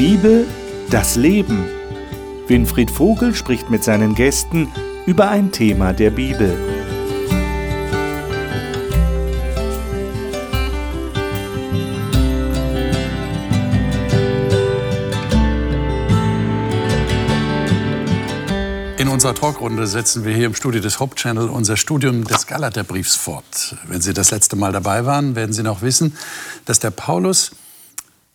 Bibel, das Leben. Winfried Vogel spricht mit seinen Gästen über ein Thema der Bibel. In unserer Talkrunde setzen wir hier im Studio des Hauptchannel unser Studium des Galaterbriefs fort. Wenn Sie das letzte Mal dabei waren, werden Sie noch wissen, dass der Paulus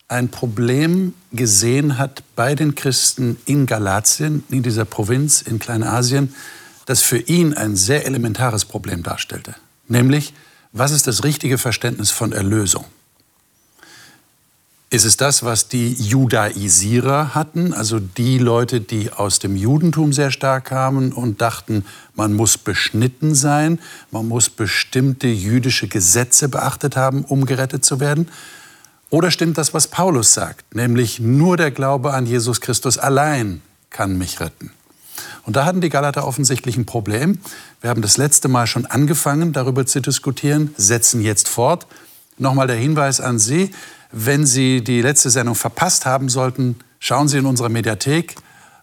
ein Problem gesehen hat bei den Christen in Galatien, in dieser Provinz in Kleinasien, das für ihn ein sehr elementares Problem darstellte. Nämlich, was ist das richtige Verständnis von Erlösung? Ist es das, was die Judaisierer hatten, also die Leute, die aus dem Judentum sehr stark kamen und dachten, man muss beschnitten sein, man muss bestimmte jüdische Gesetze beachtet haben, um gerettet zu werden? Oder stimmt das, was Paulus sagt, nämlich nur der Glaube an Jesus Christus allein kann mich retten? Und da hatten die Galater offensichtlich ein Problem. Wir haben das letzte Mal schon angefangen, darüber zu diskutieren, setzen jetzt fort. Nochmal der Hinweis an Sie, wenn Sie die letzte Sendung verpasst haben sollten, schauen Sie in unserer Mediathek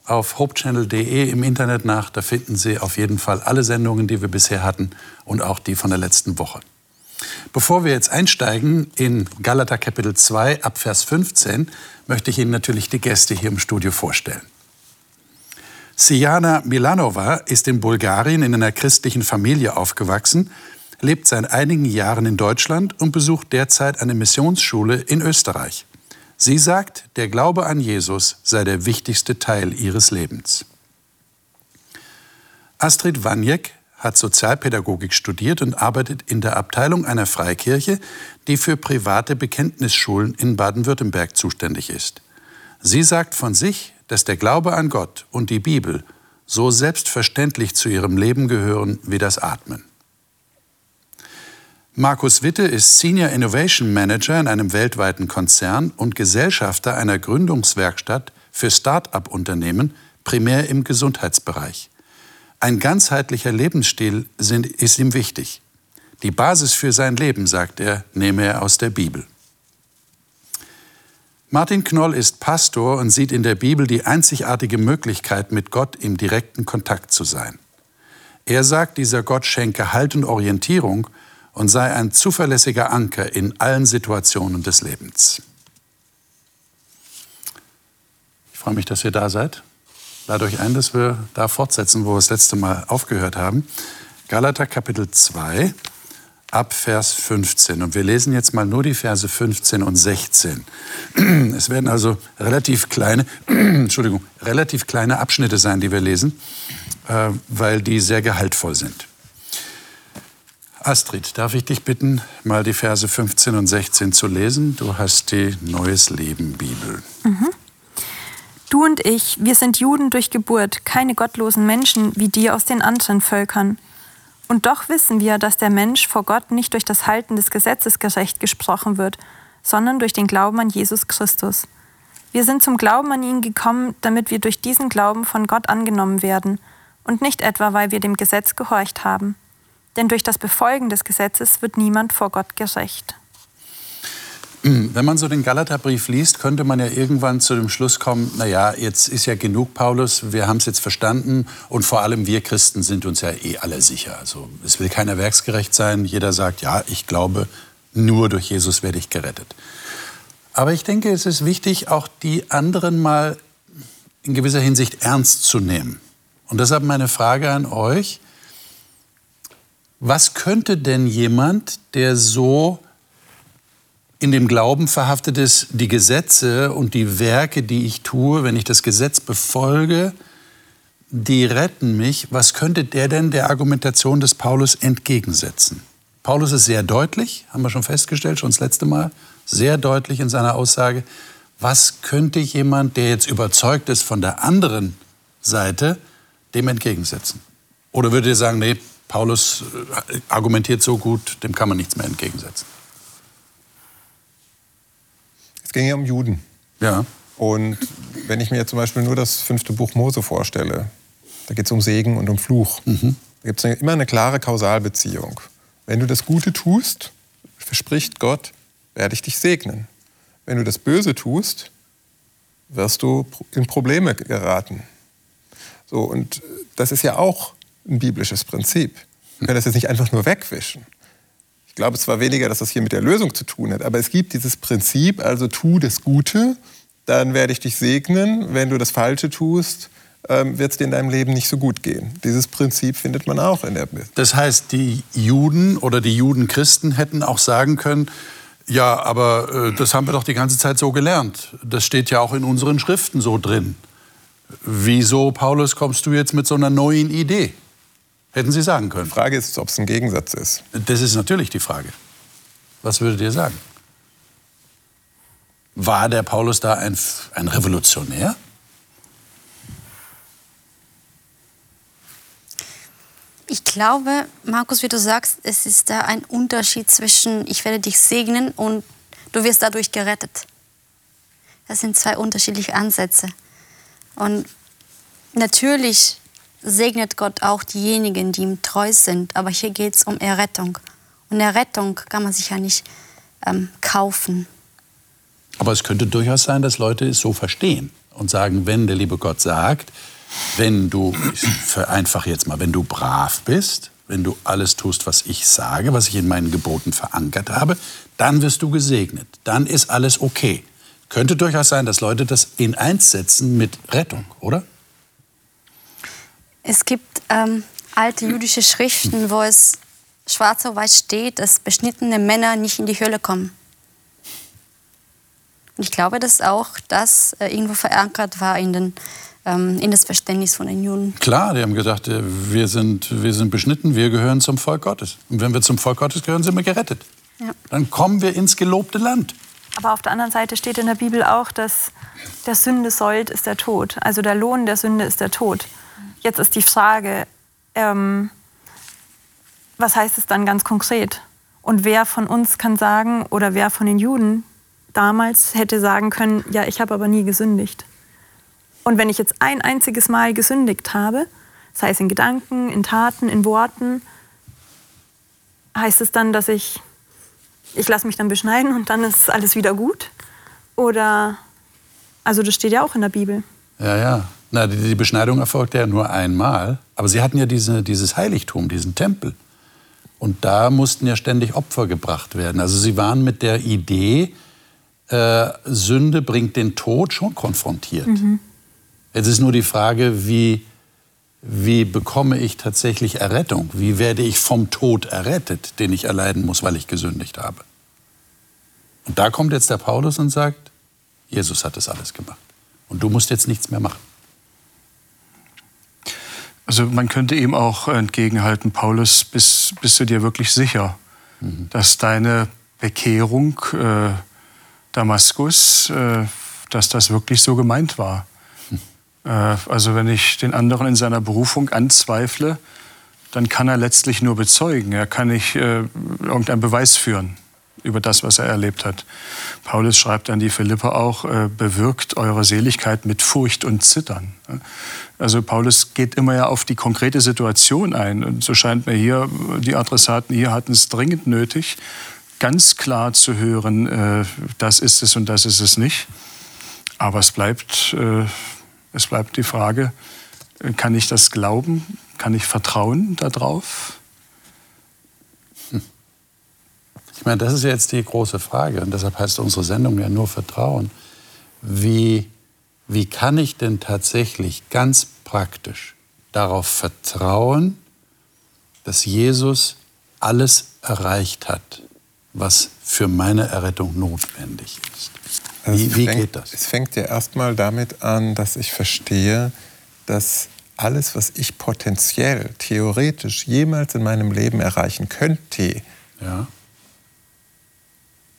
auf hopechannel.de im Internet nach. Da finden Sie auf jeden Fall alle Sendungen, die wir bisher hatten und auch die von der letzten Woche. Bevor wir jetzt einsteigen in Galater Kapitel 2 ab Vers 15, möchte ich Ihnen natürlich die Gäste hier im Studio vorstellen. Sijana Milanova ist in Bulgarien in einer christlichen Familie aufgewachsen lebt seit einigen Jahren in Deutschland und besucht derzeit eine Missionsschule in Österreich. Sie sagt, der Glaube an Jesus sei der wichtigste Teil ihres Lebens. Astrid Waniek hat Sozialpädagogik studiert und arbeitet in der Abteilung einer Freikirche, die für private Bekenntnisschulen in Baden-Württemberg zuständig ist. Sie sagt von sich, dass der Glaube an Gott und die Bibel so selbstverständlich zu ihrem Leben gehören wie das Atmen. Markus Witte ist Senior Innovation Manager in einem weltweiten Konzern und Gesellschafter einer Gründungswerkstatt für Start-up-Unternehmen, primär im Gesundheitsbereich. Ein ganzheitlicher Lebensstil sind, ist ihm wichtig. Die Basis für sein Leben, sagt er, nehme er aus der Bibel. Martin Knoll ist Pastor und sieht in der Bibel die einzigartige Möglichkeit, mit Gott im direkten Kontakt zu sein. Er sagt, dieser Gott schenke Halt und Orientierung und sei ein zuverlässiger Anker in allen Situationen des Lebens. Ich freue mich, dass ihr da seid. Lade euch ein, dass wir da fortsetzen, wo wir das letzte Mal aufgehört haben. Galater Kapitel 2 ab Vers 15. Und wir lesen jetzt mal nur die Verse 15 und 16. Es werden also relativ kleine, Entschuldigung, relativ kleine Abschnitte sein, die wir lesen, äh, weil die sehr gehaltvoll sind. Astrid, darf ich dich bitten, mal die Verse 15 und 16 zu lesen? Du hast die Neues Leben Bibel. Mhm. Du und ich, wir sind Juden durch Geburt, keine gottlosen Menschen wie die aus den anderen Völkern. Und doch wissen wir, dass der Mensch vor Gott nicht durch das Halten des Gesetzes gerecht gesprochen wird, sondern durch den Glauben an Jesus Christus. Wir sind zum Glauben an ihn gekommen, damit wir durch diesen Glauben von Gott angenommen werden und nicht etwa, weil wir dem Gesetz gehorcht haben denn durch das Befolgen des Gesetzes wird niemand vor Gott gerecht. Wenn man so den Galaterbrief liest, könnte man ja irgendwann zu dem Schluss kommen, naja, jetzt ist ja genug, Paulus, wir haben es jetzt verstanden und vor allem wir Christen sind uns ja eh alle sicher. Also es will keiner werksgerecht sein, jeder sagt, ja, ich glaube, nur durch Jesus werde ich gerettet. Aber ich denke, es ist wichtig, auch die anderen mal in gewisser Hinsicht ernst zu nehmen. Und deshalb meine Frage an euch, was könnte denn jemand, der so in dem Glauben verhaftet ist, die Gesetze und die Werke, die ich tue, wenn ich das Gesetz befolge, die retten mich, was könnte der denn der Argumentation des Paulus entgegensetzen? Paulus ist sehr deutlich, haben wir schon festgestellt, schon das letzte Mal, sehr deutlich in seiner Aussage. Was könnte jemand, der jetzt überzeugt ist von der anderen Seite, dem entgegensetzen? Oder würde ihr sagen, nee, Paulus äh, argumentiert so gut, dem kann man nichts mehr entgegensetzen. Es ging ja um Juden. Ja. Und wenn ich mir zum Beispiel nur das fünfte Buch Mose vorstelle, da geht es um Segen und um Fluch. Mhm. Da gibt es immer eine klare Kausalbeziehung. Wenn du das Gute tust, verspricht Gott, werde ich dich segnen. Wenn du das Böse tust, wirst du in Probleme geraten. So, und das ist ja auch ein biblisches Prinzip. Wir können das jetzt nicht einfach nur wegwischen. Ich glaube zwar weniger, dass das hier mit der Lösung zu tun hat, aber es gibt dieses Prinzip, also tu das Gute, dann werde ich dich segnen. Wenn du das Falsche tust, ähm, wird es dir in deinem Leben nicht so gut gehen. Dieses Prinzip findet man auch in der Bibel. Das heißt, die Juden oder die Judenchristen hätten auch sagen können, ja, aber äh, das haben wir doch die ganze Zeit so gelernt. Das steht ja auch in unseren Schriften so drin. Wieso, Paulus, kommst du jetzt mit so einer neuen Idee? Hätten Sie sagen können. Die Frage ist, ob es ein Gegensatz ist. Das ist natürlich die Frage. Was würdet ihr sagen? War der Paulus da ein, ein Revolutionär? Ich glaube, Markus, wie du sagst, es ist da ein Unterschied zwischen ich werde dich segnen und du wirst dadurch gerettet. Das sind zwei unterschiedliche Ansätze. Und natürlich segnet Gott auch diejenigen, die ihm treu sind, aber hier geht es um Errettung. Und Errettung kann man sich ja nicht ähm, kaufen. Aber es könnte durchaus sein, dass Leute es so verstehen und sagen, wenn der liebe Gott sagt, wenn du, ich vereinfache jetzt mal, wenn du brav bist, wenn du alles tust, was ich sage, was ich in meinen Geboten verankert habe, dann wirst du gesegnet. Dann ist alles okay. Könnte durchaus sein, dass Leute das in eins setzen mit Rettung, oder? Es gibt ähm, alte jüdische Schriften, wo es schwarz auf weiß steht, dass beschnittene Männer nicht in die Hölle kommen. Und ich glaube, dass auch das äh, irgendwo verankert war in den ähm, in das Verständnis von den Juden. Klar, die haben gesagt, äh, wir sind, wir sind beschnitten, wir gehören zum Volk Gottes. Und wenn wir zum Volk Gottes gehören, sind wir gerettet. Ja. Dann kommen wir ins gelobte Land. Aber auf der anderen Seite steht in der Bibel auch, dass der Sünde Sold ist der Tod. Also der Lohn der Sünde ist der Tod. Jetzt ist die Frage, ähm, was heißt es dann ganz konkret? Und wer von uns kann sagen, oder wer von den Juden damals hätte sagen können, ja, ich habe aber nie gesündigt. Und wenn ich jetzt ein einziges Mal gesündigt habe, sei es in Gedanken, in Taten, in Worten, heißt es dann, dass ich, ich lasse mich dann beschneiden und dann ist alles wieder gut? Oder, also das steht ja auch in der Bibel. Ja, ja. Na, die, die Beschneidung erfolgte ja nur einmal. Aber sie hatten ja diese, dieses Heiligtum, diesen Tempel. Und da mussten ja ständig Opfer gebracht werden. Also sie waren mit der Idee, äh, Sünde bringt den Tod schon konfrontiert. Mhm. Jetzt ist nur die Frage, wie, wie bekomme ich tatsächlich Errettung? Wie werde ich vom Tod errettet, den ich erleiden muss, weil ich gesündigt habe? Und da kommt jetzt der Paulus und sagt, Jesus hat das alles gemacht. Und du musst jetzt nichts mehr machen. Also man könnte ihm auch entgegenhalten, Paulus, bist, bist du dir wirklich sicher, mhm. dass deine Bekehrung äh, Damaskus, äh, dass das wirklich so gemeint war? Äh, also wenn ich den anderen in seiner Berufung anzweifle, dann kann er letztlich nur bezeugen. Er kann nicht äh, irgendeinen Beweis führen über das, was er erlebt hat. Paulus schreibt an die Philipper auch, äh, bewirkt eure Seligkeit mit Furcht und Zittern. Also Paulus geht immer ja auf die konkrete Situation ein. Und so scheint mir hier, die Adressaten hier hatten es dringend nötig, ganz klar zu hören, äh, das ist es und das ist es nicht. Aber es bleibt äh, es bleibt die Frage, kann ich das glauben? Kann ich vertrauen darauf? Hm. Ich meine, das ist jetzt die große Frage und deshalb heißt unsere Sendung ja nur Vertrauen. Wie, wie kann ich denn tatsächlich ganz praktisch darauf vertrauen, dass Jesus alles erreicht hat, was für meine Errettung notwendig ist? Also wie, wie fängt, geht das? Es fängt ja erstmal damit an, dass ich verstehe, dass alles, was ich potenziell, theoretisch jemals in meinem Leben erreichen könnte, ja.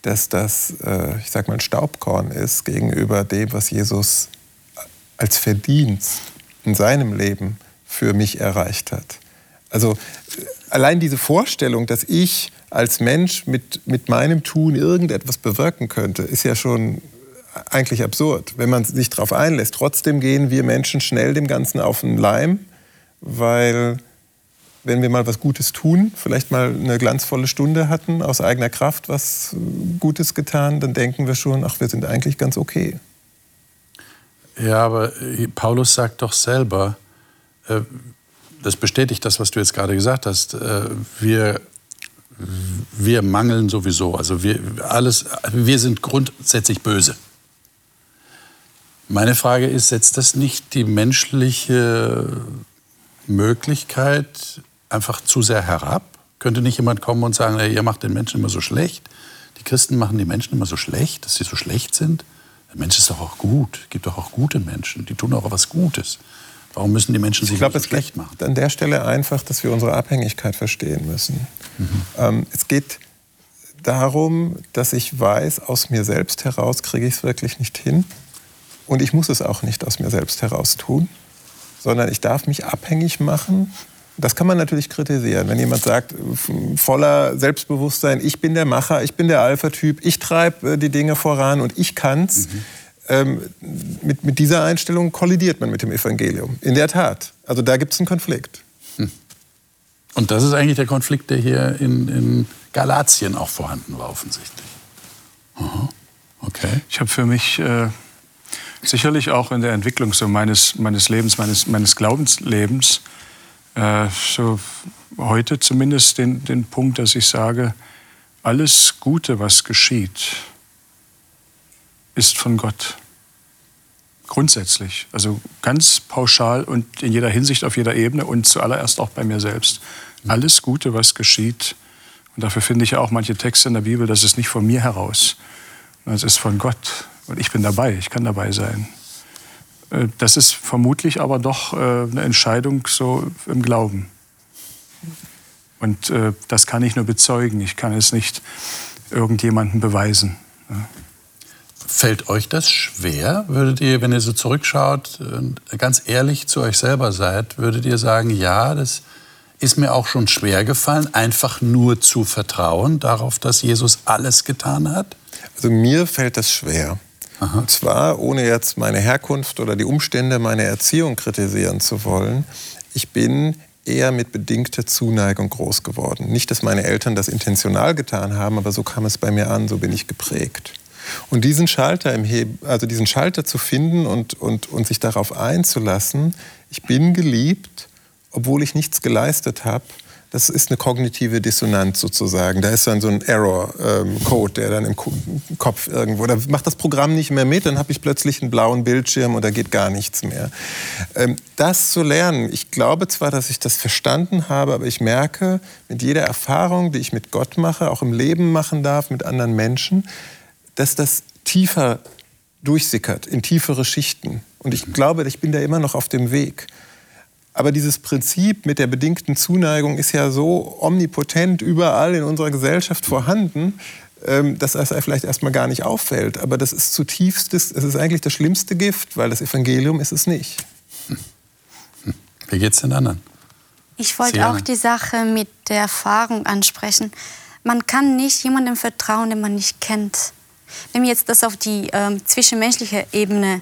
Dass das, äh, ich sag mal, ein Staubkorn ist gegenüber dem, was Jesus als Verdienst in seinem Leben für mich erreicht hat. Also allein diese Vorstellung, dass ich als Mensch mit, mit meinem Tun irgendetwas bewirken könnte, ist ja schon eigentlich absurd, wenn man sich darauf einlässt. Trotzdem gehen wir Menschen schnell dem Ganzen auf den Leim, weil wenn wir mal was Gutes tun, vielleicht mal eine glanzvolle Stunde hatten, aus eigener Kraft was Gutes getan, dann denken wir schon, ach, wir sind eigentlich ganz okay. Ja, aber äh, Paulus sagt doch selber, äh, das bestätigt das, was du jetzt gerade gesagt hast, äh, wir, wir mangeln sowieso. Also wir, alles, wir sind grundsätzlich böse. Meine Frage ist, setzt das nicht die menschliche Möglichkeit einfach zu sehr herab? Könnte nicht jemand kommen und sagen, ihr macht den Menschen immer so schlecht? Die Christen machen die Menschen immer so schlecht, dass sie so schlecht sind? Der Mensch ist doch auch gut. Es gibt doch auch gute Menschen, die tun auch was Gutes. Warum müssen die Menschen sich ich glaub, so schlecht machen? An der Stelle einfach, dass wir unsere Abhängigkeit verstehen müssen. Mhm. Ähm, es geht darum, dass ich weiß, aus mir selbst heraus kriege ich es wirklich nicht hin. Und ich muss es auch nicht aus mir selbst heraus tun, sondern ich darf mich abhängig machen. Das kann man natürlich kritisieren, wenn jemand sagt, voller Selbstbewusstsein, ich bin der Macher, ich bin der Alpha-Typ, ich treibe äh, die Dinge voran und ich kann's. Mhm ähm, mit, mit dieser Einstellung kollidiert man mit dem Evangelium. In der Tat. Also da gibt es einen Konflikt. Hm. Und das ist eigentlich der Konflikt, der hier in, in Galatien auch vorhanden war, offensichtlich. Aha. Okay. Ich habe für mich äh, sicherlich auch in der Entwicklung so meines, meines Lebens, meines, meines Glaubenslebens, äh, so heute zumindest den, den Punkt, dass ich sage, alles Gute, was geschieht, ist von Gott. Grundsätzlich, also ganz pauschal und in jeder Hinsicht auf jeder Ebene und zuallererst auch bei mir selbst. Alles Gute, was geschieht, und dafür finde ich ja auch manche Texte in der Bibel, das ist nicht von mir heraus, das ist von Gott. Und ich bin dabei, ich kann dabei sein. Äh, das ist vermutlich aber doch äh, eine Entscheidung so im Glauben. Und äh, das kann ich nur bezeugen, ich kann es nicht irgendjemandem beweisen. Fällt euch das schwer? Würdet ihr, wenn ihr so zurückschaut und ganz ehrlich zu euch selber seid, würdet ihr sagen, ja, das ist mir auch schon schwer gefallen, einfach nur zu vertrauen darauf, dass Jesus alles getan hat? Also mir fällt das schwer. Aha. Und zwar, ohne jetzt meine Herkunft oder die Umstände meiner Erziehung kritisieren zu wollen, ich bin eher mit bedingter Zuneigung groß geworden. Nicht, dass meine Eltern das intentional getan haben, aber so kam es bei mir an, so bin ich geprägt. Und diesen Schalter im Heb also diesen Schalter zu finden und, und, und sich darauf einzulassen, ich bin geliebt, obwohl ich nichts geleistet habe, das ist eine kognitive Dissonanz sozusagen. Da ist dann so ein Error-Code, der dann im Kopf irgendwo, da macht das Programm nicht mehr mit, dann habe ich plötzlich einen blauen Bildschirm und da geht gar nichts mehr. Ähm, das zu lernen, ich glaube zwar, dass ich das verstanden habe, aber ich merke, mit jeder Erfahrung, die ich mit Gott mache, auch im Leben machen darf, mit anderen Menschen, dass das tiefer durchsickert, in tiefere Schichten. Und ich glaube, ich bin da immer noch auf dem Weg. Aber dieses Prinzip mit der bedingten Zuneigung ist ja so omnipotent überall in unserer Gesellschaft vorhanden, ähm, dass es vielleicht erstmal gar nicht auffällt. Aber das ist zutiefst, es ist eigentlich das schlimmste Gift, weil das Evangelium ist es nicht. Wie geht es den anderen? Ich wollte auch die Sache mit der Erfahrung ansprechen. Man kann nicht jemandem vertrauen, den man nicht kennt. Wenn wir jetzt das auf die ähm, zwischenmenschliche Ebene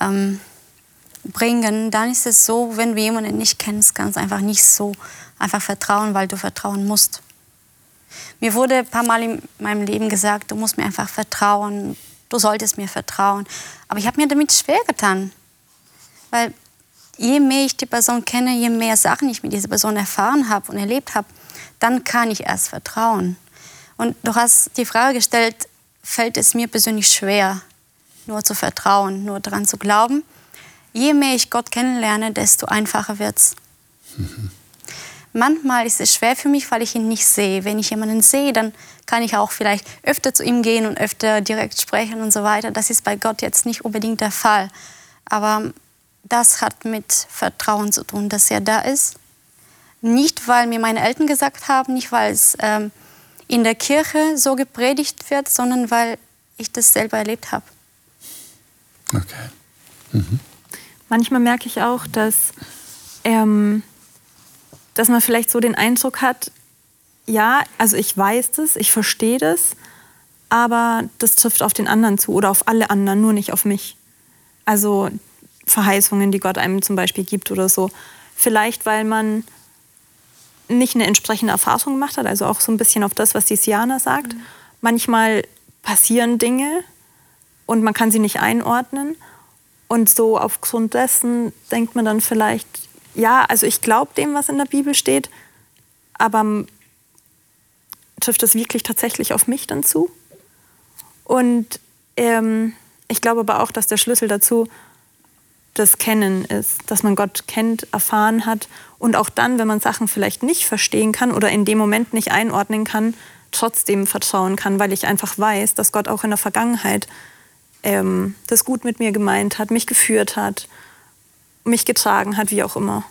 ähm, bringen, dann ist es so, wenn du jemanden nicht kennst, kannst du einfach nicht so einfach vertrauen, weil du vertrauen musst. Mir wurde ein paar Mal in meinem Leben gesagt, du musst mir einfach vertrauen, du solltest mir vertrauen. Aber ich habe mir damit schwer getan. Weil je mehr ich die Person kenne, je mehr Sachen ich mit dieser Person erfahren habe und erlebt habe, dann kann ich erst vertrauen. Und du hast die Frage gestellt, fällt es mir persönlich schwer, nur zu vertrauen, nur daran zu glauben. Je mehr ich Gott kennenlerne, desto einfacher wird es. Mhm. Manchmal ist es schwer für mich, weil ich ihn nicht sehe. Wenn ich jemanden sehe, dann kann ich auch vielleicht öfter zu ihm gehen und öfter direkt sprechen und so weiter. Das ist bei Gott jetzt nicht unbedingt der Fall. Aber das hat mit Vertrauen zu tun, dass er da ist. Nicht, weil mir meine Eltern gesagt haben, nicht, weil es ähm, in der Kirche so gepredigt wird, sondern weil ich das selber erlebt habe. Okay. Mhm. Manchmal merke ich auch, dass, ähm, dass man vielleicht so den Eindruck hat, ja, also ich weiß das, ich verstehe das, aber das trifft auf den anderen zu oder auf alle anderen, nur nicht auf mich. Also Verheißungen, die Gott einem zum Beispiel gibt oder so. Vielleicht, weil man nicht eine entsprechende Erfahrung gemacht hat, also auch so ein bisschen auf das, was die Siana sagt. Mhm. Manchmal passieren Dinge und man kann sie nicht einordnen. Und so aufgrund dessen denkt man dann vielleicht, ja, also ich glaube dem, was in der Bibel steht, aber trifft das wirklich tatsächlich auf mich dann zu? Und ähm, ich glaube aber auch, dass der Schlüssel dazu das Kennen ist, dass man Gott kennt, erfahren hat und auch dann, wenn man Sachen vielleicht nicht verstehen kann oder in dem Moment nicht einordnen kann, trotzdem vertrauen kann, weil ich einfach weiß, dass Gott auch in der Vergangenheit ähm, das gut mit mir gemeint hat, mich geführt hat, mich getragen hat, wie auch immer.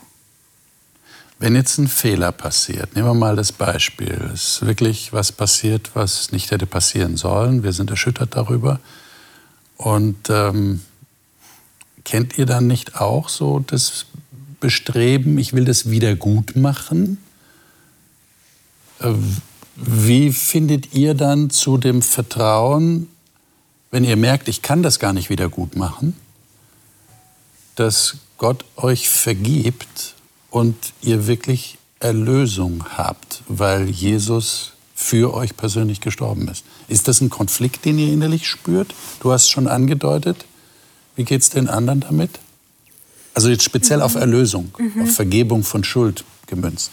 Wenn jetzt ein Fehler passiert, nehmen wir mal das Beispiel, es ist wirklich was passiert, was nicht hätte passieren sollen, wir sind erschüttert darüber. Und ähm, kennt ihr dann nicht auch so das Bestreben, ich will das wieder gut machen? Äh, wie findet ihr dann zu dem Vertrauen, wenn ihr merkt, ich kann das gar nicht wieder gut machen, dass Gott euch vergibt und ihr wirklich Erlösung habt, weil Jesus für euch persönlich gestorben ist. Ist das ein Konflikt, den ihr innerlich spürt? Du hast es schon angedeutet. Wie geht es den anderen damit? Also jetzt speziell mhm. auf Erlösung, mhm. auf Vergebung von Schuld gemünzt.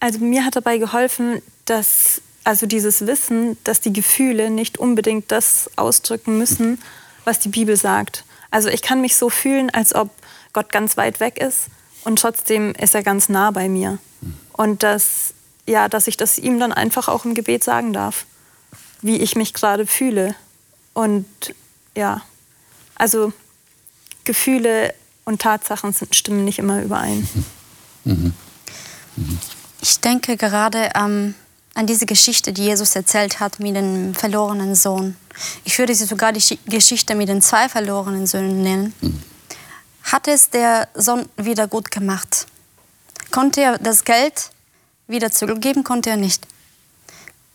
Also mir hat dabei geholfen, dass also dieses Wissen, dass die Gefühle nicht unbedingt das ausdrücken müssen, was die Bibel sagt. Also ich kann mich so fühlen, als ob Gott ganz weit weg ist und trotzdem ist er ganz nah bei mir. Und dass, ja, dass ich das ihm dann einfach auch im Gebet sagen darf, wie ich mich gerade fühle. Und ja, also Gefühle und Tatsachen sind, stimmen nicht immer überein. Ich denke gerade ähm, an diese Geschichte, die Jesus erzählt hat mit dem verlorenen Sohn. Ich würde sie sogar die Geschichte mit den zwei verlorenen Söhnen nennen. Hat es der Sohn wieder gut gemacht? Konnte er das Geld wieder zurückgeben? Konnte er nicht.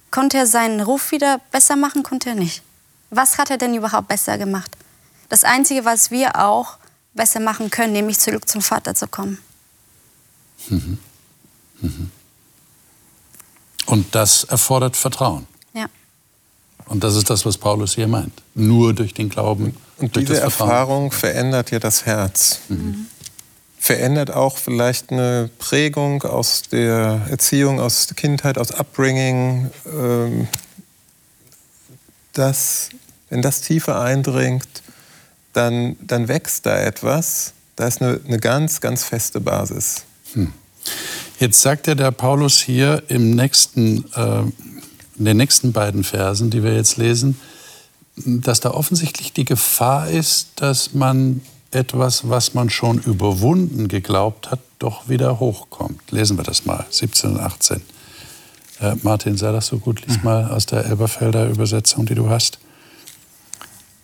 Konnte er seinen Ruf wieder besser machen? Konnte er nicht. Was hat er denn überhaupt besser gemacht? Das Einzige, was wir auch besser machen können, nämlich zurück zum Vater zu kommen. Mhm. Mhm. Und das erfordert Vertrauen. Ja. Und das ist das, was Paulus hier meint. Nur durch den Glauben. Und diese Erfahrung verändert ja das Herz. Mhm. Verändert auch vielleicht eine Prägung aus der Erziehung, aus der Kindheit, aus Upbringing. Ähm, das, wenn das tiefer eindringt, dann, dann wächst da etwas. Da ist eine, eine ganz, ganz feste Basis. Hm. Jetzt sagt ja der Paulus hier im nächsten, äh, in den nächsten beiden Versen, die wir jetzt lesen, dass da offensichtlich die Gefahr ist, dass man etwas, was man schon überwunden geglaubt hat, doch wieder hochkommt. Lesen wir das mal, 17 und 18. Äh, Martin, sei das so gut, lies mhm. mal aus der Elberfelder Übersetzung, die du hast.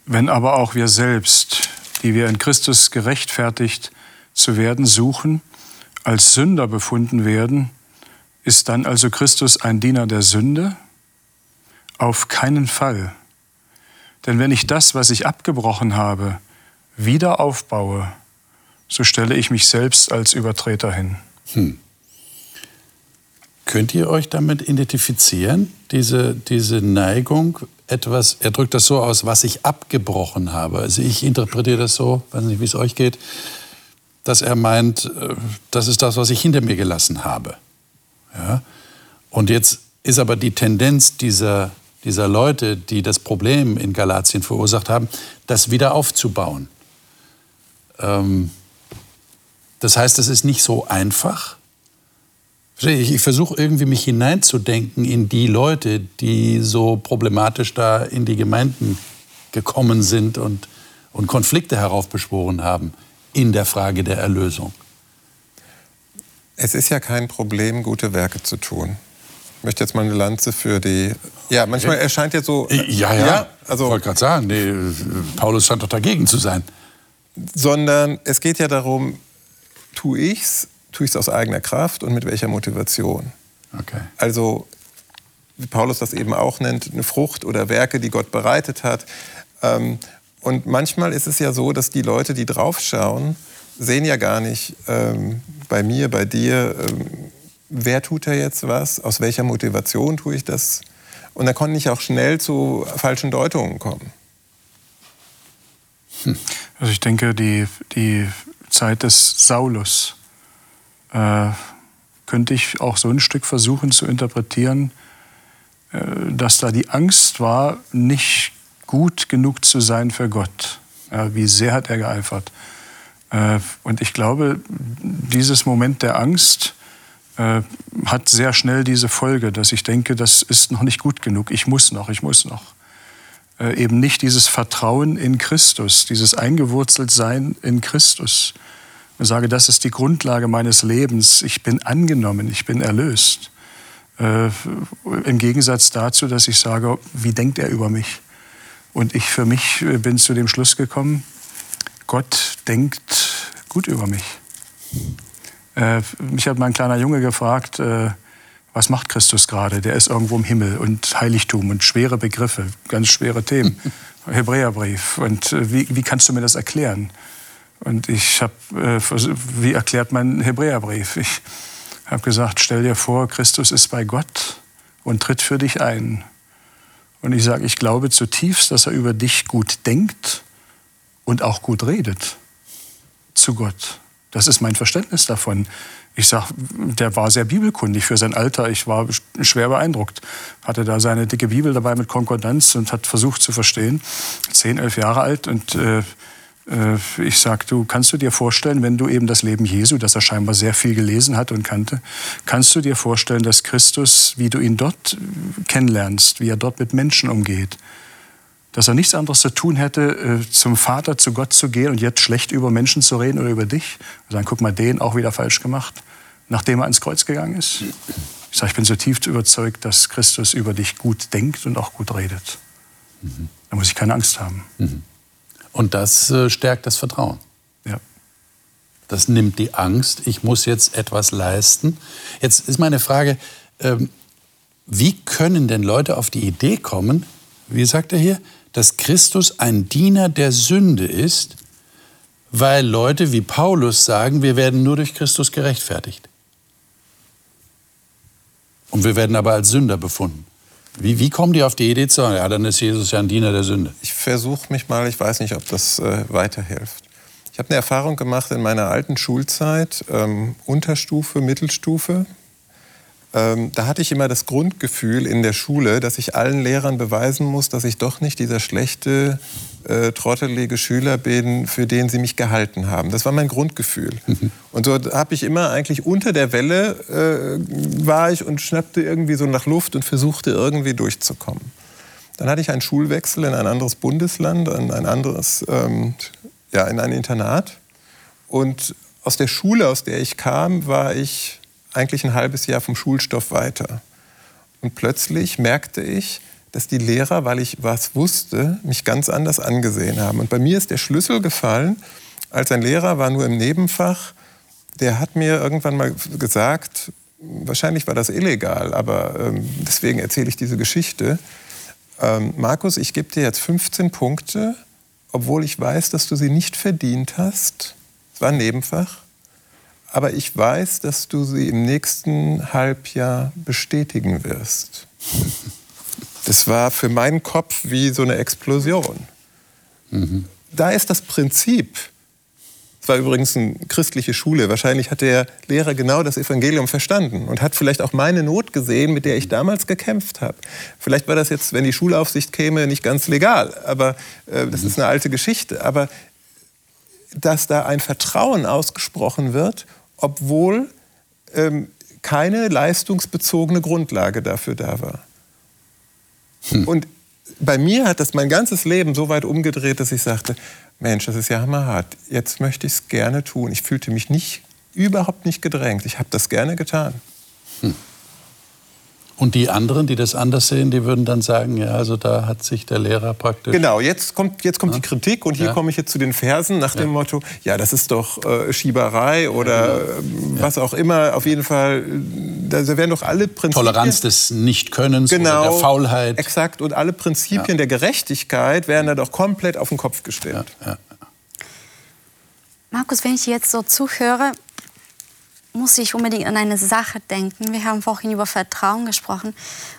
Wenn aber auch wir selbst, die wir in Christus gerechtfertigt zu werden suchen, als Sünder befunden werden, ist dann also Christus ein Diener der Sünde? Auf keinen Fall. Denn wenn ich das, was ich abgebrochen habe, wieder aufbaue, so stelle ich mich selbst als Übertreter hin. Hm. Könnt ihr euch damit identifizieren, diese, diese Neigung, etwas, er drückt das so aus, was ich abgebrochen habe. Also ich interpretiere das so, weiß nicht, wie es euch geht, dass er meint, äh, das ist das, was ich hinter mir gelassen habe. Ja? Und jetzt ist aber die Tendenz dieser, dieser Leute, die das Problem in Galatien verursacht haben, das wieder aufzubauen. Ähm, das heißt, es ist nicht so einfach. Ich, ich versuche irgendwie mich hineinzudenken in die Leute, die so problematisch da in die Gemeinden gekommen sind und, und Konflikte heraufbeschworen haben in der Frage der Erlösung? Es ist ja kein Problem, gute Werke zu tun. Ich möchte jetzt mal eine Lanze für die. Ja, manchmal erscheint jetzt so. Ja, ja. ja also, ich wollte gerade sagen, nee, Paulus scheint doch dagegen zu sein. Sondern es geht ja darum, tue ich's, tue ich es aus eigener Kraft und mit welcher Motivation. Okay. Also, wie Paulus das eben auch nennt, eine Frucht oder Werke, die Gott bereitet hat. Ähm, und manchmal ist es ja so, dass die Leute, die draufschauen, sehen ja gar nicht ähm, bei mir, bei dir, ähm, wer tut da jetzt was, aus welcher Motivation tue ich das. Und da konnte ich auch schnell zu falschen Deutungen kommen. Hm. Also ich denke, die, die Zeit des Saulus äh, könnte ich auch so ein Stück versuchen zu interpretieren, äh, dass da die Angst war, nicht gut genug zu sein für Gott. Ja, wie sehr hat er geeifert. Äh, und ich glaube, dieses Moment der Angst äh, hat sehr schnell diese Folge, dass ich denke, das ist noch nicht gut genug. Ich muss noch, ich muss noch. Äh, eben nicht dieses Vertrauen in Christus, dieses Eingewurzeltsein in Christus. Ich sage, das ist die Grundlage meines Lebens. Ich bin angenommen, ich bin erlöst. Äh, Im Gegensatz dazu, dass ich sage, wie denkt er über mich? Und ich für mich äh, bin zu dem Schluss gekommen, Gott denkt gut über mich. Äh, mich hat mein kleiner Junge gefragt, äh, was macht Christus gerade? Der ist irgendwo im Himmel und Heiligtum und schwere Begriffe, ganz schwere Themen. Hebräerbrief. Und äh, wie, wie kannst du mir das erklären? Und ich habe, äh, wie erklärt mein Hebräerbrief? Ich habe gesagt, stell dir vor, Christus ist bei Gott und tritt für dich ein. Und ich sage, ich glaube zutiefst, dass er über dich gut denkt und auch gut redet zu Gott. Das ist mein Verständnis davon. Ich sage, der war sehr bibelkundig für sein Alter. Ich war schwer beeindruckt. Hatte da seine dicke Bibel dabei mit Konkordanz und hat versucht zu verstehen. Zehn, elf Jahre alt. Und äh, ich sage, du kannst du dir vorstellen, wenn du eben das Leben Jesu, das er scheinbar sehr viel gelesen hat und kannte, kannst du dir vorstellen, dass Christus, wie du ihn dort kennenlernst, wie er dort mit Menschen umgeht, dass er nichts anderes zu tun hätte, äh, zum Vater, zu Gott zu gehen und jetzt schlecht über Menschen zu reden oder über dich. Und sagen, guck mal, den auch wieder falsch gemacht, nachdem er ans Kreuz gegangen ist. Ich sage, ich bin so tief überzeugt, dass Christus über dich gut denkt und auch gut redet. Mhm. Da muss ich keine Angst haben. Mhm. Und das äh, stärkt das Vertrauen. Ja. Das nimmt die Angst, ich muss jetzt etwas leisten. Jetzt ist meine Frage, ähm, wie können denn Leute auf die Idee kommen, wie sagt er hier, dass Christus ein Diener der Sünde ist, weil Leute wie Paulus sagen, wir werden nur durch Christus gerechtfertigt. Und wir werden aber als Sünder befunden. Wie, wie kommen die auf die Idee zu sagen, ja, dann ist Jesus ja ein Diener der Sünde? Ich versuche mich mal, ich weiß nicht, ob das äh, weiterhilft. Ich habe eine Erfahrung gemacht in meiner alten Schulzeit, ähm, Unterstufe, Mittelstufe, ähm, da hatte ich immer das Grundgefühl in der Schule, dass ich allen Lehrern beweisen muss, dass ich doch nicht dieser schlechte, äh, trottelige Schüler bin, für den sie mich gehalten haben. Das war mein Grundgefühl. Mhm. Und so habe ich immer eigentlich unter der Welle äh, war ich und schnappte irgendwie so nach Luft und versuchte irgendwie durchzukommen. Dann hatte ich einen Schulwechsel in ein anderes Bundesland, in ein anderes, ähm, ja, in ein Internat. Und aus der Schule, aus der ich kam, war ich eigentlich ein halbes Jahr vom Schulstoff weiter. Und plötzlich merkte ich, dass die Lehrer, weil ich was wusste, mich ganz anders angesehen haben. Und bei mir ist der Schlüssel gefallen, als ein Lehrer war nur im Nebenfach, der hat mir irgendwann mal gesagt, wahrscheinlich war das illegal, aber ähm, deswegen erzähle ich diese Geschichte. Ähm, Markus, ich gebe dir jetzt 15 Punkte, obwohl ich weiß, dass du sie nicht verdient hast. Es war ein Nebenfach aber ich weiß, dass du sie im nächsten Halbjahr bestätigen wirst. Das war für meinen Kopf wie so eine Explosion. Mhm. Da ist das Prinzip. Es war übrigens eine christliche Schule. Wahrscheinlich hat der Lehrer genau das Evangelium verstanden und hat vielleicht auch meine Not gesehen, mit der ich damals gekämpft habe. Vielleicht war das jetzt, wenn die Schulaufsicht käme, nicht ganz legal, aber äh, das ist eine alte Geschichte. Aber dass da ein Vertrauen ausgesprochen wird obwohl ähm, keine leistungsbezogene Grundlage dafür da war. Hm. Und bei mir hat das mein ganzes Leben so weit umgedreht, dass ich sagte, Mensch, das ist ja hammerhart. Jetzt möchte ich es gerne tun. Ich fühlte mich nicht, überhaupt nicht gedrängt. Ich habe das gerne getan. Hm. Und die anderen, die das anders sehen, die würden dann sagen, ja, also da hat sich der Lehrer praktisch. Genau, jetzt kommt, jetzt kommt ja. die Kritik und hier ja. komme ich jetzt zu den Versen nach ja. dem Motto, ja, das ist doch äh, Schieberei oder äh, was auch immer. Auf jeden Fall, da werden doch alle Prinzipien. Toleranz des Nichtkönnens genau, oder der Faulheit. Exakt, und alle Prinzipien der Gerechtigkeit werden da doch komplett auf den Kopf gestellt. Markus, wenn ich jetzt so zuhöre, muss ich unbedingt an eine Sache denken. Wir haben vorhin über Vertrauen gesprochen.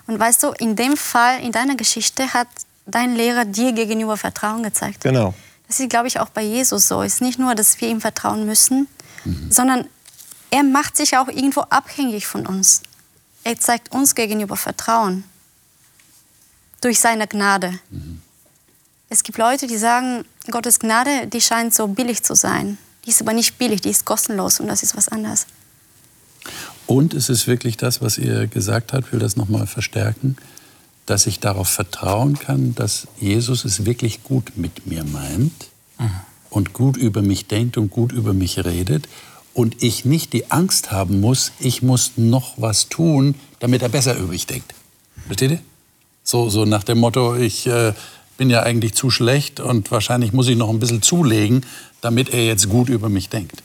Und weißt du, in dem Fall, in deiner Geschichte, hat dein Lehrer dir gegenüber Vertrauen gezeigt. Genau. Das ist, glaube ich, auch bei Jesus so. Es ist nicht nur, dass wir ihm vertrauen müssen, mhm. sondern er macht sich auch irgendwo abhängig von uns. Er zeigt uns gegenüber Vertrauen durch seine Gnade. Mhm. Es gibt Leute, die sagen, Gottes Gnade, die scheint so billig zu sein. Die ist aber nicht billig, die ist kostenlos und das ist was anderes. Und es ist wirklich das, was ihr gesagt habt, will das nochmal verstärken, dass ich darauf vertrauen kann, dass Jesus es wirklich gut mit mir meint mhm. und gut über mich denkt und gut über mich redet und ich nicht die Angst haben muss, ich muss noch was tun, damit er besser über mich denkt. Versteht ihr? So, so nach dem Motto, ich äh, bin ja eigentlich zu schlecht und wahrscheinlich muss ich noch ein bisschen zulegen, damit er jetzt gut über mich denkt.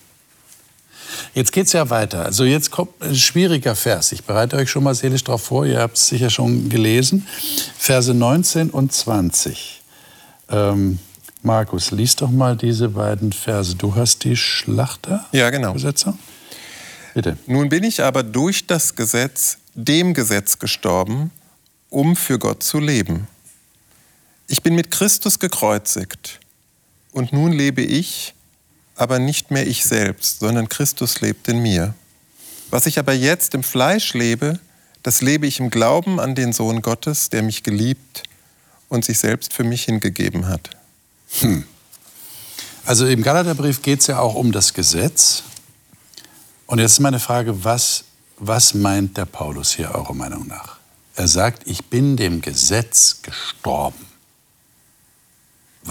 Jetzt geht es ja weiter. Also jetzt kommt ein schwieriger Vers. Ich bereite euch schon mal seelisch darauf vor. Ihr habt es sicher schon gelesen. Verse 19 und 20. Ähm, Markus, lies doch mal diese beiden Verse. Du hast die Schlachter? Ja, genau. Übersetzung? Bitte. Nun bin ich aber durch das Gesetz, dem Gesetz gestorben, um für Gott zu leben. Ich bin mit Christus gekreuzigt und nun lebe ich, aber nicht mehr ich selbst, sondern Christus lebt in mir. Was ich aber jetzt im Fleisch lebe, das lebe ich im Glauben an den Sohn Gottes, der mich geliebt und sich selbst für mich hingegeben hat. Hm. Also im Galaterbrief geht es ja auch um das Gesetz. Und jetzt ist meine Frage, was, was meint der Paulus hier eurer Meinung nach? Er sagt, ich bin dem Gesetz gestorben.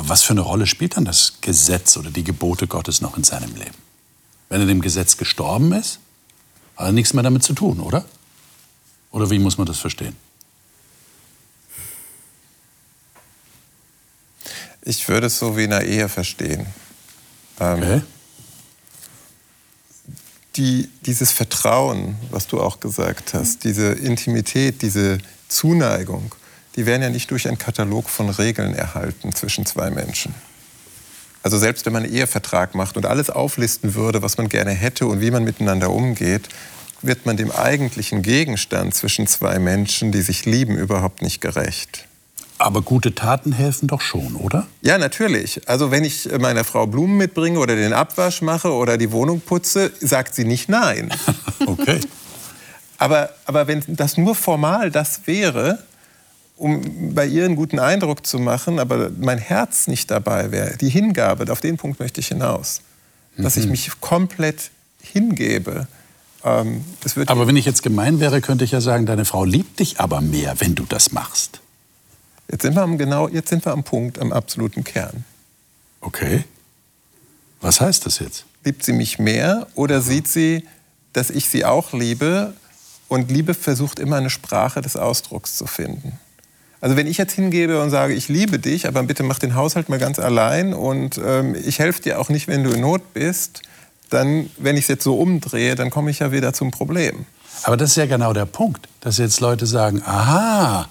Was für eine Rolle spielt dann das Gesetz oder die Gebote Gottes noch in seinem Leben? Wenn er dem Gesetz gestorben ist, hat er nichts mehr damit zu tun, oder? Oder wie muss man das verstehen? Ich würde es so wie in einer Ehe verstehen. Ähm, okay. die, dieses Vertrauen, was du auch gesagt hast, diese Intimität, diese Zuneigung, die werden ja nicht durch einen Katalog von Regeln erhalten zwischen zwei Menschen. Also selbst wenn man einen Ehevertrag macht und alles auflisten würde, was man gerne hätte und wie man miteinander umgeht, wird man dem eigentlichen Gegenstand zwischen zwei Menschen, die sich lieben, überhaupt nicht gerecht. Aber gute Taten helfen doch schon, oder? Ja, natürlich. Also wenn ich meiner Frau Blumen mitbringe oder den Abwasch mache oder die Wohnung putze, sagt sie nicht nein. okay. Aber, aber wenn das nur formal das wäre, um bei ihr einen guten Eindruck zu machen, aber mein Herz nicht dabei wäre. Die Hingabe, auf den Punkt möchte ich hinaus. Dass mhm. ich mich komplett hingebe. Ähm, aber wenn ich jetzt gemein wäre, könnte ich ja sagen, deine Frau liebt dich aber mehr, wenn du das machst. Jetzt sind wir am, genau, jetzt sind wir am Punkt, am absoluten Kern. Okay. Was heißt das jetzt? Liebt sie mich mehr oder mhm. sieht sie, dass ich sie auch liebe? Und Liebe versucht immer eine Sprache des Ausdrucks zu finden. Also wenn ich jetzt hingebe und sage, ich liebe dich, aber bitte mach den Haushalt mal ganz allein und ähm, ich helfe dir auch nicht, wenn du in Not bist, dann, wenn ich es jetzt so umdrehe, dann komme ich ja wieder zum Problem. Aber das ist ja genau der Punkt, dass jetzt Leute sagen, aha,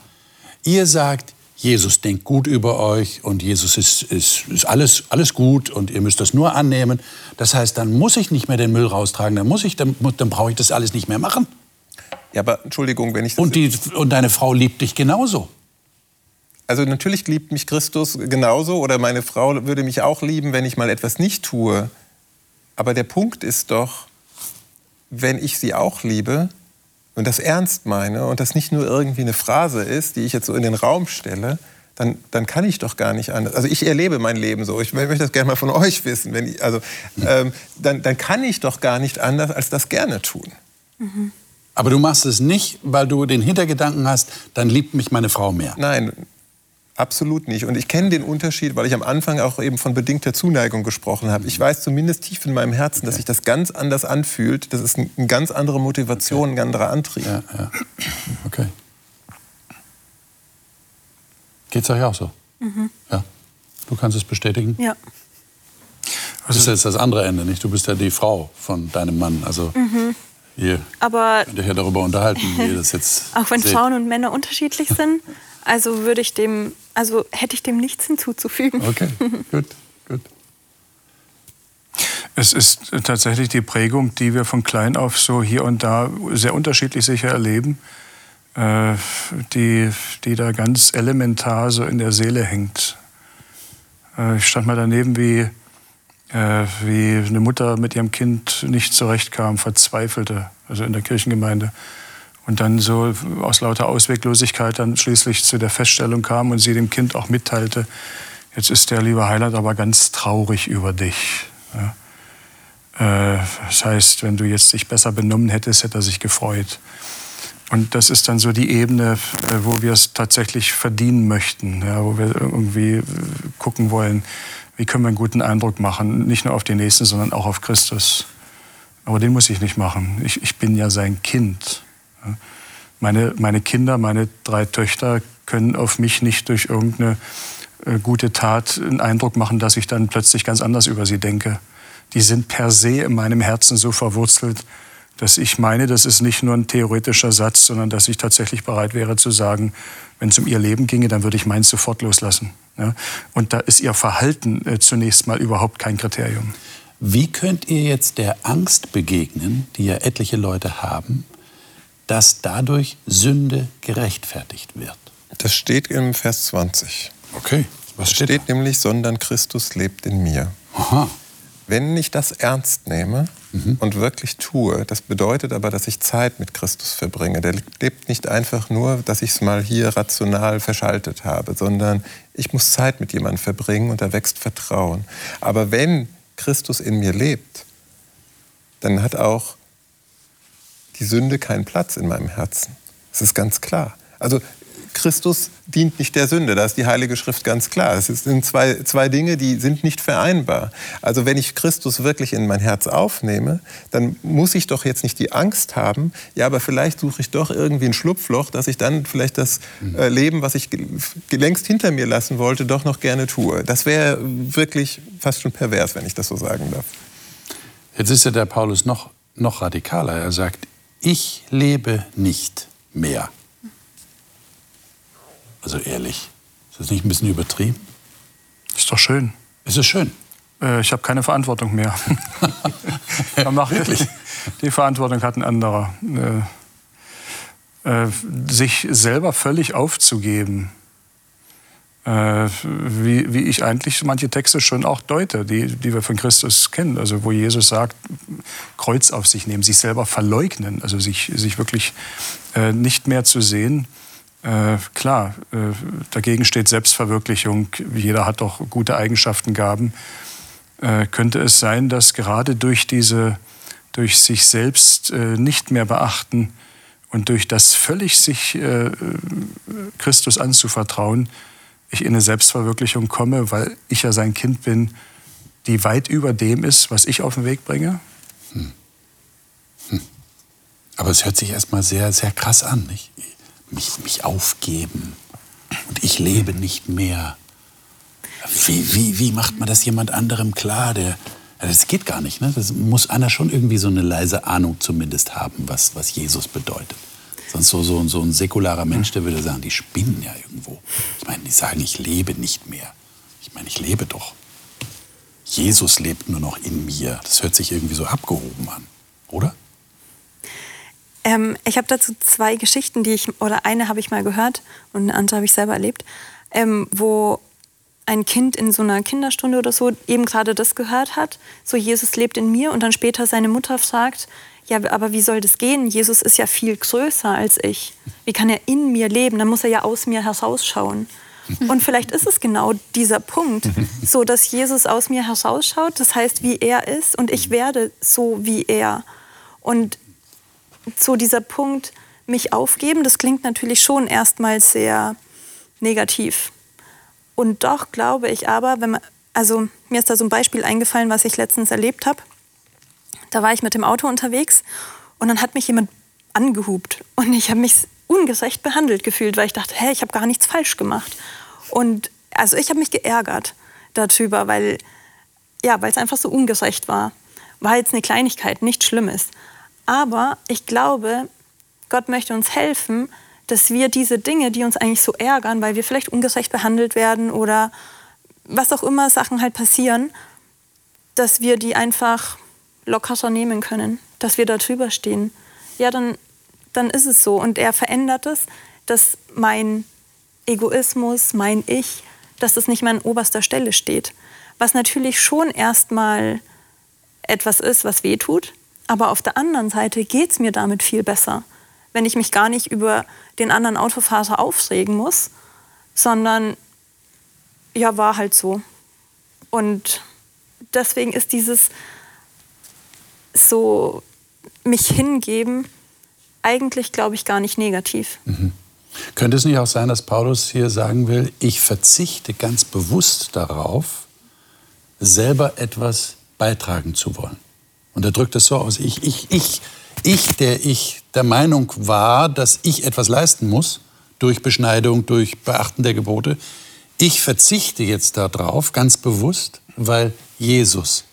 ihr sagt, Jesus denkt gut über euch und Jesus ist, ist, ist alles, alles gut und ihr müsst das nur annehmen. Das heißt, dann muss ich nicht mehr den Müll raustragen, dann, muss ich, dann, dann brauche ich das alles nicht mehr machen. Ja, aber Entschuldigung, wenn ich das und, die, und deine Frau liebt dich genauso. Also natürlich liebt mich Christus genauso oder meine Frau würde mich auch lieben, wenn ich mal etwas nicht tue. Aber der Punkt ist doch, wenn ich sie auch liebe und das ernst meine und das nicht nur irgendwie eine Phrase ist, die ich jetzt so in den Raum stelle, dann, dann kann ich doch gar nicht anders. Also ich erlebe mein Leben so. Ich möchte das gerne mal von euch wissen. Wenn ich, also, ähm, dann, dann kann ich doch gar nicht anders, als das gerne tun. Mhm. Aber du machst es nicht, weil du den Hintergedanken hast, dann liebt mich meine Frau mehr. Nein, Absolut nicht. Und ich kenne den Unterschied, weil ich am Anfang auch eben von bedingter Zuneigung gesprochen habe. Ich weiß zumindest tief in meinem Herzen, okay. dass sich das ganz anders anfühlt. Das ist eine ganz andere Motivation, okay. ein anderer Antrieb. Ja, ja. Okay. Geht's euch auch so? Mhm. Ja. Du kannst es bestätigen? Ja. Das ist jetzt das andere Ende, nicht? Du bist ja die Frau von deinem Mann. Also mhm. ihr Aber könnt euch ja darüber unterhalten, wie ihr das jetzt Auch wenn seht. Frauen und Männer unterschiedlich sind, also würde ich dem, also hätte ich dem nichts hinzuzufügen. Okay, gut, gut. Es ist tatsächlich die Prägung, die wir von klein auf so hier und da sehr unterschiedlich sicher erleben, äh, die, die da ganz elementar so in der Seele hängt. Äh, ich stand mal daneben, wie, äh, wie eine Mutter mit ihrem Kind nicht zurechtkam, verzweifelte, also in der Kirchengemeinde. Und dann so aus lauter Ausweglosigkeit dann schließlich zu der Feststellung kam und sie dem Kind auch mitteilte, jetzt ist der liebe Heiland aber ganz traurig über dich. Ja. Äh, das heißt, wenn du jetzt dich besser benommen hättest, hätte er sich gefreut. Und das ist dann so die Ebene, äh, wo wir es tatsächlich verdienen möchten, ja, wo wir irgendwie äh, gucken wollen, wie können wir einen guten Eindruck machen, nicht nur auf den Nächsten, sondern auch auf Christus. Aber den muss ich nicht machen. Ich, ich bin ja sein Kind. Meine, meine Kinder, meine drei Töchter können auf mich nicht durch irgendeine äh, gute Tat einen Eindruck machen, dass ich dann plötzlich ganz anders über sie denke. Die sind per se in meinem Herzen so verwurzelt, dass ich meine, das ist nicht nur ein theoretischer Satz, sondern dass ich tatsächlich bereit wäre zu sagen, wenn es um ihr Leben ginge, dann würde ich meins sofort loslassen. Und da ist ihr Verhalten äh, zunächst mal überhaupt kein Kriterium. Wie könnt ihr jetzt der Angst begegnen, die ja etliche Leute haben, dass dadurch Sünde gerechtfertigt wird? Das steht im Vers 20. Okay, was steht? steht nämlich, sondern Christus lebt in mir. Aha. Wenn ich das ernst nehme mhm. und wirklich tue, das bedeutet aber, dass ich Zeit mit Christus verbringe. Der lebt nicht einfach nur, dass ich es mal hier rational verschaltet habe, sondern ich muss Zeit mit jemandem verbringen und da wächst Vertrauen. Aber wenn Christus in mir lebt, dann hat auch die Sünde keinen Platz in meinem Herzen. Das ist ganz klar. Also Christus dient nicht der Sünde. Da ist die Heilige Schrift ganz klar. Es sind zwei, zwei Dinge, die sind nicht vereinbar. Also wenn ich Christus wirklich in mein Herz aufnehme, dann muss ich doch jetzt nicht die Angst haben, ja, aber vielleicht suche ich doch irgendwie ein Schlupfloch, dass ich dann vielleicht das äh, Leben, was ich längst hinter mir lassen wollte, doch noch gerne tue. Das wäre wirklich fast schon pervers, wenn ich das so sagen darf. Jetzt ist ja der Paulus noch, noch radikaler. Er sagt, ich lebe nicht mehr also ehrlich, ist das nicht ein bisschen übertrieben? Ist doch schön. Ist es schön? Äh, ich habe keine Verantwortung mehr. Wirklich? Die Verantwortung hat ein anderer. Äh, äh, sich selber völlig aufzugeben, wie, wie ich eigentlich manche Texte schon auch deute, die, die wir von Christus kennen. Also wo Jesus sagt, Kreuz auf sich nehmen, sich selber verleugnen, also sich, sich wirklich äh, nicht mehr zu sehen äh, klar, äh, dagegen steht Selbstverwirklichung. Jeder hat doch gute Eigenschaften, Gaben. Äh, könnte es sein, dass gerade durch diese, durch sich selbst äh, nicht mehr beachten und durch das völlig sich äh, Christus anzuvertrauen, ich in eine Selbstverwirklichung komme, weil ich ja sein Kind bin, die weit über dem ist, was ich auf den Weg bringe? Hm. Hm. Aber es hört sich erstmal sehr, sehr krass an. Nicht? mich, mich aufgeben und ich lebe nicht mehr. Wie, wie, wie macht man das jemand anderem klar? Der, das geht gar nicht. Ne? Das muss einer schon irgendwie so eine leise Ahnung zumindest haben, was, was Jesus bedeutet. Sonst so, so, so ein säkularer Mensch, der würde sagen, die spinnen ja irgendwo. Ich meine, die sagen, ich lebe nicht mehr. Ich meine, ich lebe doch. Jesus lebt nur noch in mir. Das hört sich irgendwie so abgehoben an, oder? Ähm, ich habe dazu zwei Geschichten, die ich, oder eine habe ich mal gehört und eine andere habe ich selber erlebt, ähm, wo ein Kind in so einer Kinderstunde oder so eben gerade das gehört hat, so Jesus lebt in mir und dann später seine Mutter fragt, ja, aber wie soll das gehen? Jesus ist ja viel größer als ich. Wie kann er in mir leben? Dann muss er ja aus mir herausschauen. Und vielleicht ist es genau dieser Punkt, so dass Jesus aus mir herausschaut, das heißt, wie er ist und ich werde so wie er. Und so dieser Punkt, mich aufgeben, das klingt natürlich schon erstmal sehr negativ. Und doch glaube ich aber, wenn man, also mir ist da so ein Beispiel eingefallen, was ich letztens erlebt habe. Da war ich mit dem Auto unterwegs und dann hat mich jemand angehupt und ich habe mich ungerecht behandelt gefühlt, weil ich dachte, hey, ich habe gar nichts falsch gemacht. Und also ich habe mich geärgert darüber, weil ja, weil es einfach so ungerecht war. War jetzt eine Kleinigkeit, nichts Schlimmes. Aber ich glaube, Gott möchte uns helfen, dass wir diese Dinge, die uns eigentlich so ärgern, weil wir vielleicht ungerecht behandelt werden oder was auch immer Sachen halt passieren, dass wir die einfach lockerer nehmen können, dass wir da drüber stehen. Ja, dann, dann ist es so. Und er verändert es, dass mein Egoismus, mein Ich dass das nicht mehr an oberster Stelle steht. Was natürlich schon erstmal etwas ist, was weh tut. Aber auf der anderen Seite geht es mir damit viel besser, wenn ich mich gar nicht über den anderen Autofahrer aufregen muss, sondern ja, war halt so. Und deswegen ist dieses so mich hingeben eigentlich, glaube ich, gar nicht negativ. Mhm. Könnte es nicht auch sein, dass Paulus hier sagen will, ich verzichte ganz bewusst darauf, selber etwas beitragen zu wollen? Und er drückt es so aus, ich, ich, ich, ich, der ich der Meinung war, dass ich etwas leisten muss, durch Beschneidung, durch Beachten der Gebote, ich verzichte jetzt darauf, ganz bewusst, weil Jesus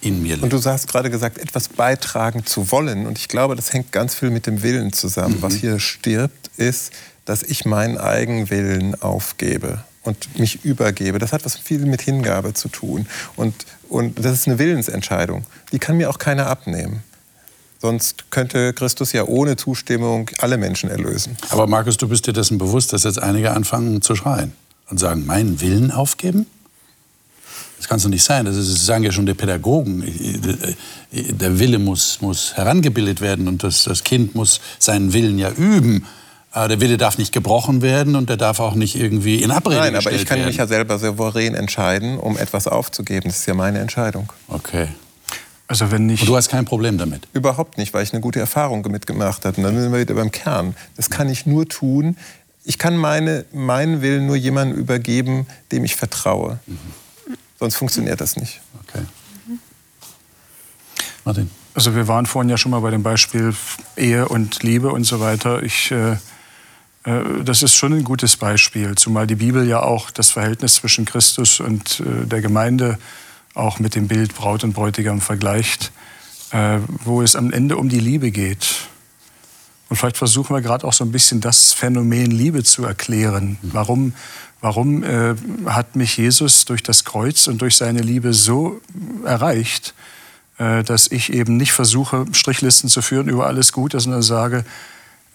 in mir lebt. Und du hast gerade gesagt, etwas beitragen zu wollen. Und ich glaube, das hängt ganz viel mit dem Willen zusammen. Mhm. Was hier stirbt, ist, dass ich meinen Eigenwillen aufgebe und mich übergebe. Das hat was viel mit Hingabe zu tun. Und, und das ist eine Willensentscheidung. Die kann mir auch keiner abnehmen. Sonst könnte Christus ja ohne Zustimmung alle Menschen erlösen. Aber Markus, du bist dir dessen bewusst, dass jetzt einige anfangen zu schreien und sagen, meinen Willen aufgeben? Das kann es doch nicht sein. Das, ist, das sagen ja schon die Pädagogen. Der Wille muss, muss herangebildet werden und das, das Kind muss seinen Willen ja üben. Aber der Wille darf nicht gebrochen werden und der darf auch nicht irgendwie in Abrede Nein, aber ich kann werden. mich ja selber souverän entscheiden, um etwas aufzugeben. Das ist ja meine Entscheidung. Okay. Also wenn nicht und du hast kein Problem damit? Überhaupt nicht, weil ich eine gute Erfahrung mitgemacht habe. Und dann sind wir wieder beim Kern. Das kann ich nur tun. Ich kann meine, meinen Willen nur jemandem übergeben, dem ich vertraue. Mhm. Sonst funktioniert das nicht. Okay. Martin. Also wir waren vorhin ja schon mal bei dem Beispiel Ehe und Liebe und so weiter. Ich, äh, äh, das ist schon ein gutes Beispiel, zumal die Bibel ja auch das Verhältnis zwischen Christus und äh, der Gemeinde auch mit dem Bild Braut und Bräutigam vergleicht, äh, wo es am Ende um die Liebe geht. Und vielleicht versuchen wir gerade auch so ein bisschen das Phänomen Liebe zu erklären. Warum Warum äh, hat mich Jesus durch das Kreuz und durch seine Liebe so erreicht, äh, dass ich eben nicht versuche, Strichlisten zu führen über alles Gute, sondern sage,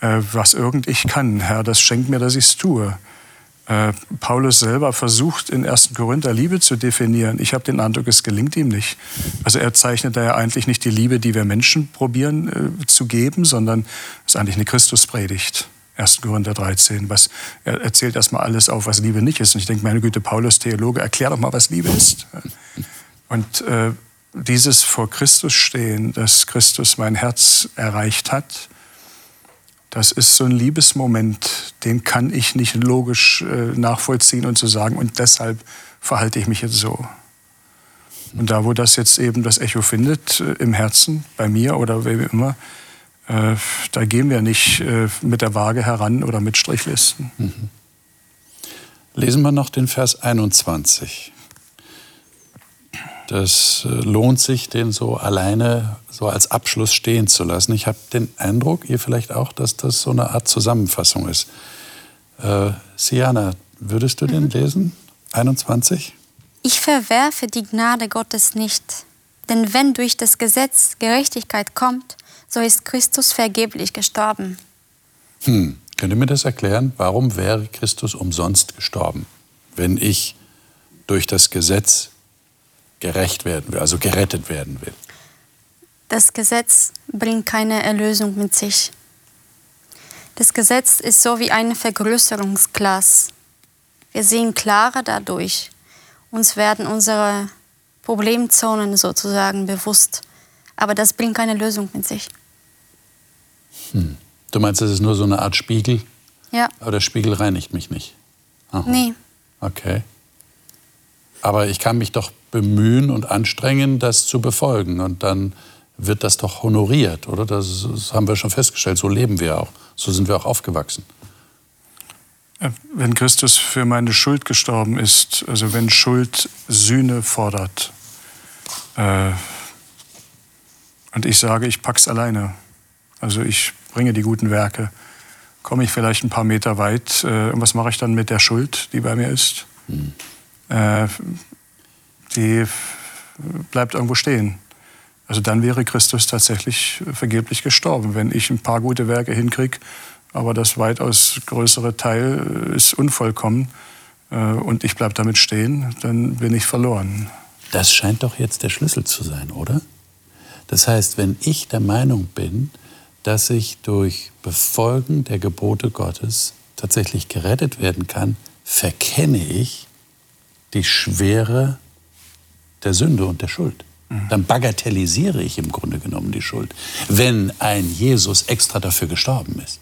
äh, was irgend ich kann, Herr, das schenkt mir, dass ich es tue. Äh, Paulus selber versucht in 1. Korinther Liebe zu definieren. Ich habe den Eindruck, es gelingt ihm nicht. Also er zeichnet da ja eigentlich nicht die Liebe, die wir Menschen probieren äh, zu geben, sondern es ist eigentlich eine Christuspredigt. 1. Korinther 13. Was, er erzählt erstmal alles auf, was Liebe nicht ist. Und ich denke, meine Güte, Paulus, Theologe, erklär doch mal, was Liebe ist. Und äh, dieses vor Christus stehen, dass Christus mein Herz erreicht hat, das ist so ein Liebesmoment, den kann ich nicht logisch äh, nachvollziehen und zu so sagen, und deshalb verhalte ich mich jetzt so. Und da, wo das jetzt eben das Echo findet, äh, im Herzen, bei mir oder wem immer, äh, da gehen wir nicht äh, mit der Waage heran oder mit Strichlisten. Mhm. Lesen wir noch den Vers 21. Das äh, lohnt sich, den so alleine so als Abschluss stehen zu lassen. Ich habe den Eindruck, ihr vielleicht auch, dass das so eine Art Zusammenfassung ist. Äh, Siana, würdest du mhm. den lesen? 21? Ich verwerfe die Gnade Gottes nicht. Denn wenn durch das Gesetz Gerechtigkeit kommt, so ist Christus vergeblich gestorben. Hm. Könnt ihr mir das erklären? Warum wäre Christus umsonst gestorben, wenn ich durch das Gesetz gerecht werden will, also gerettet werden will? Das Gesetz bringt keine Erlösung mit sich. Das Gesetz ist so wie ein Vergrößerungsglas. Wir sehen klarer dadurch. Uns werden unsere Problemzonen sozusagen bewusst. Aber das bringt keine Lösung mit sich. Hm. Du meinst, das ist nur so eine Art Spiegel? Ja. Aber der Spiegel reinigt mich nicht? Aha. Nee. Okay. Aber ich kann mich doch bemühen und anstrengen, das zu befolgen. Und dann wird das doch honoriert, oder? Das, das haben wir schon festgestellt. So leben wir auch. So sind wir auch aufgewachsen. Äh, wenn Christus für meine Schuld gestorben ist, also wenn Schuld Sühne fordert, äh, und ich sage, ich pack's alleine, also ich bringe die guten Werke, komme ich vielleicht ein paar Meter weit. Äh, und was mache ich dann mit der Schuld, die bei mir ist? Mhm. Äh, die bleibt irgendwo stehen. Also dann wäre Christus tatsächlich vergeblich gestorben, wenn ich ein paar gute Werke hinkriege, aber das weitaus größere Teil ist unvollkommen. äh, und ich bleibe damit stehen, dann bin ich verloren. Das scheint doch jetzt der Schlüssel zu sein, oder? Das heißt, wenn ich der Meinung bin, dass ich durch Befolgen der Gebote Gottes tatsächlich gerettet werden kann, verkenne ich die Schwere der Sünde und der Schuld. Mhm. Dann bagatellisiere ich im Grunde genommen die Schuld, wenn ein Jesus extra dafür gestorben ist.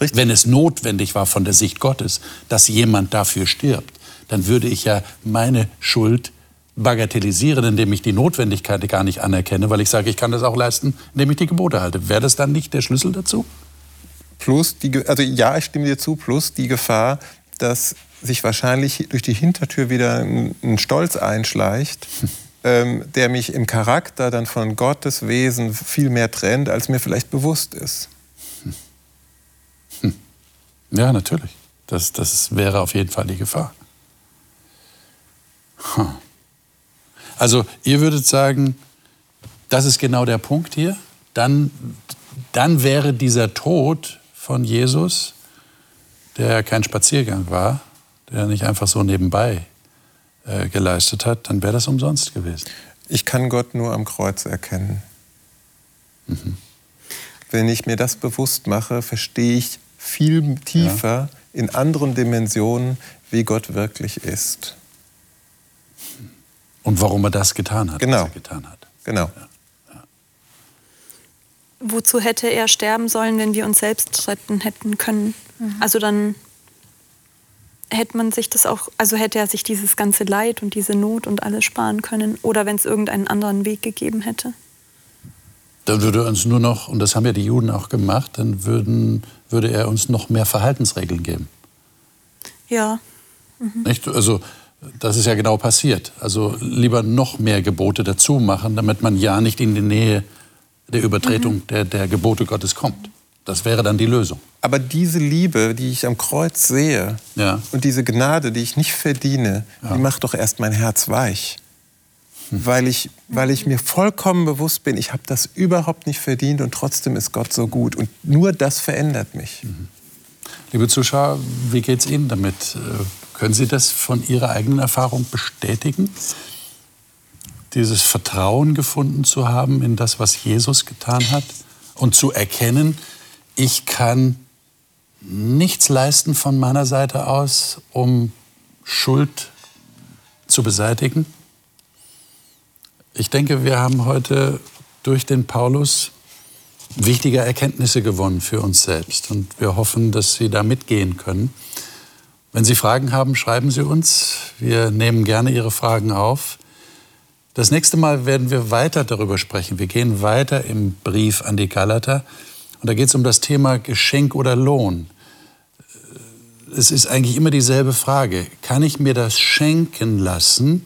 Richtig. Wenn es notwendig war von der Sicht Gottes, dass jemand dafür stirbt, dann würde ich ja meine Schuld bagatellisieren, indem ich die Notwendigkeit gar nicht anerkenne, weil ich sage, ich kann das auch leisten, indem ich die Gebote halte. Wäre das dann nicht der Schlüssel dazu? Plus, die, also ja, ich stimme dir zu, plus die Gefahr, dass sich wahrscheinlich durch die Hintertür wieder ein, Stolz einschleicht, ähm, der mich im Charakter dann von Gottes Wesen viel mehr trennt, als mir vielleicht bewusst ist. Ja, natürlich. Das, das wäre auf jeden Fall die Gefahr. Hm. Also ihr würdet sagen, das ist genau der Punkt hier. Dann, dann wäre dieser Tod von Jesus, der kein Spaziergang war, der nicht einfach so nebenbei äh, geleistet hat, dann wäre das umsonst gewesen. Ich kann Gott nur am Kreuz erkennen. Mhm. Wenn ich mir das bewusst mache, verstehe ich viel tiefer ja. in anderen Dimensionen, wie Gott wirklich ist. Und warum er das getan hat, genau. was er getan hat. Genau. Ja. Wozu hätte er sterben sollen, wenn wir uns selbst retten hätten können? Mhm. Also dann hätte man sich das auch, also hätte er sich dieses ganze Leid und diese Not und alles sparen können. Oder wenn es irgendeinen anderen Weg gegeben hätte. Dann würde uns nur noch, und das haben ja die Juden auch gemacht, dann würden, würde er uns noch mehr Verhaltensregeln geben. Ja. Mhm. Nicht? Also das ist ja genau passiert. Also lieber noch mehr Gebote dazu machen, damit man ja nicht in die Nähe der Übertretung mhm. der, der Gebote Gottes kommt. Das wäre dann die Lösung. Aber diese Liebe, die ich am Kreuz sehe ja. und diese Gnade, die ich nicht verdiene, ja. die macht doch erst mein Herz weich weil ich, weil ich mir vollkommen bewusst bin, ich habe das überhaupt nicht verdient und trotzdem ist Gott so gut. Und nur das verändert mich. Mhm. Liebe Zuschauer, wie geht es Ihnen damit? Können Sie das von Ihrer eigenen Erfahrung bestätigen? Dieses Vertrauen gefunden zu haben in das, was Jesus getan hat und zu erkennen, ich kann nichts leisten von meiner Seite aus, um Schuld zu beseitigen? Ich denke, wir haben heute durch den Paulus wichtige Erkenntnisse gewonnen für uns selbst. Und wir hoffen, dass Sie da mitgehen können. Wenn Sie Fragen haben, schreiben Sie uns. Wir nehmen gerne Ihre Fragen auf. Das nächste Mal werden wir weiter darüber sprechen. Wir gehen weiter im Brief an die Galater. Und da geht es um das Thema Geschenk oder Lohn. Es ist eigentlich immer dieselbe Frage. Kann ich mir das schenken lassen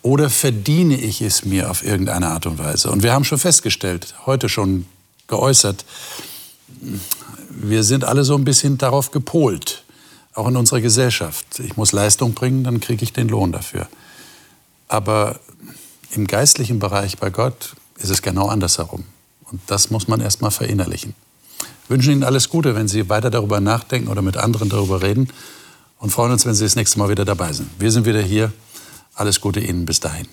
oder verdiene ich es mir auf irgendeine Art und Weise? Und wir haben schon festgestellt, heute schon geäußert, wir sind alle so ein bisschen darauf gepolt, auch in unserer Gesellschaft. Ich muss Leistung bringen, dann kriege ich den Lohn dafür. Aber im geistlichen Bereich bei Gott ist es genau andersherum. Und das muss man erst mal verinnerlichen. Wir wünschen Ihnen alles Gute, wenn Sie weiter darüber nachdenken oder mit anderen darüber reden und freuen uns, wenn Sie das nächste Mal wieder dabei sind. Wir sind wieder hier alles Gute Ihnen bis dahin.